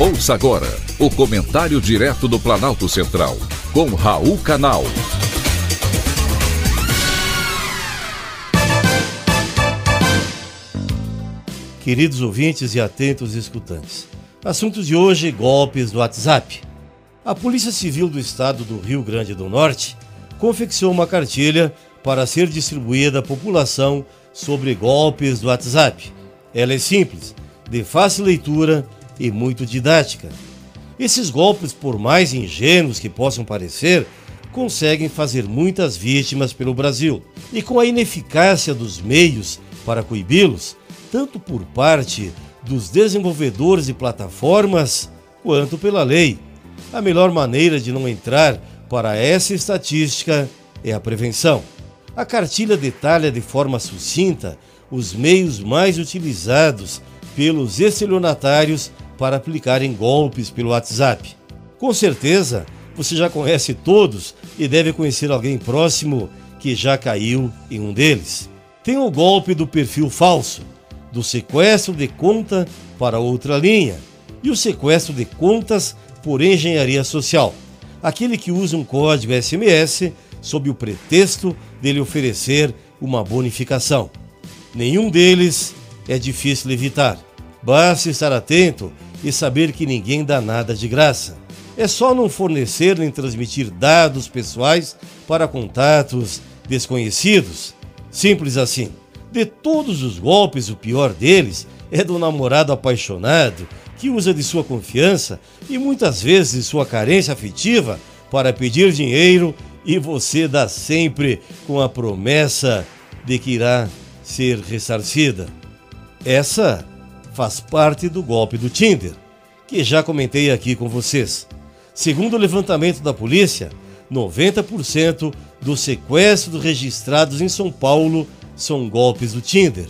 Ouça agora o comentário direto do Planalto Central, com Raul Canal. Queridos ouvintes e atentos escutantes, assuntos de hoje: golpes do WhatsApp. A Polícia Civil do Estado do Rio Grande do Norte confeccionou uma cartilha para ser distribuída à população sobre golpes do WhatsApp. Ela é simples, de fácil leitura e muito didática. Esses golpes, por mais ingênuos que possam parecer, conseguem fazer muitas vítimas pelo Brasil. E com a ineficácia dos meios para coibi-los, tanto por parte dos desenvolvedores de plataformas quanto pela lei, a melhor maneira de não entrar para essa estatística é a prevenção. A cartilha detalha de forma sucinta os meios mais utilizados pelos estelionatários para aplicarem golpes pelo WhatsApp. Com certeza, você já conhece todos e deve conhecer alguém próximo que já caiu em um deles. Tem o golpe do perfil falso, do sequestro de conta para outra linha e o sequestro de contas por engenharia social, aquele que usa um código SMS sob o pretexto dele oferecer uma bonificação. Nenhum deles é difícil evitar. Basta estar atento e saber que ninguém dá nada de graça. É só não fornecer nem transmitir dados pessoais para contatos desconhecidos. Simples assim. De todos os golpes, o pior deles é do namorado apaixonado que usa de sua confiança e muitas vezes de sua carência afetiva para pedir dinheiro e você dá sempre com a promessa de que irá ser ressarcida. Essa faz parte do golpe do Tinder, que já comentei aqui com vocês. Segundo o levantamento da polícia, 90% dos sequestros registrados em São Paulo são golpes do Tinder.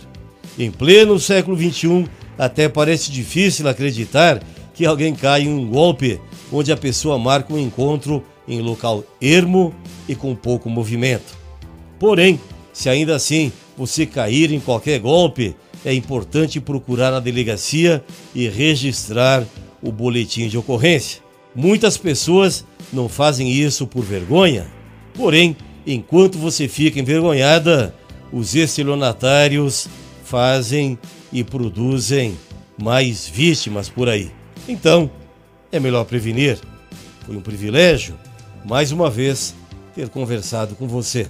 Em pleno século XXI, até parece difícil acreditar que alguém caia em um golpe onde a pessoa marca um encontro em local ermo e com pouco movimento. Porém, se ainda assim você cair em qualquer golpe, é importante procurar a delegacia e registrar o boletim de ocorrência. Muitas pessoas não fazem isso por vergonha, porém, enquanto você fica envergonhada, os estelionatários fazem e produzem mais vítimas por aí. Então, é melhor prevenir. Foi um privilégio, mais uma vez, ter conversado com você.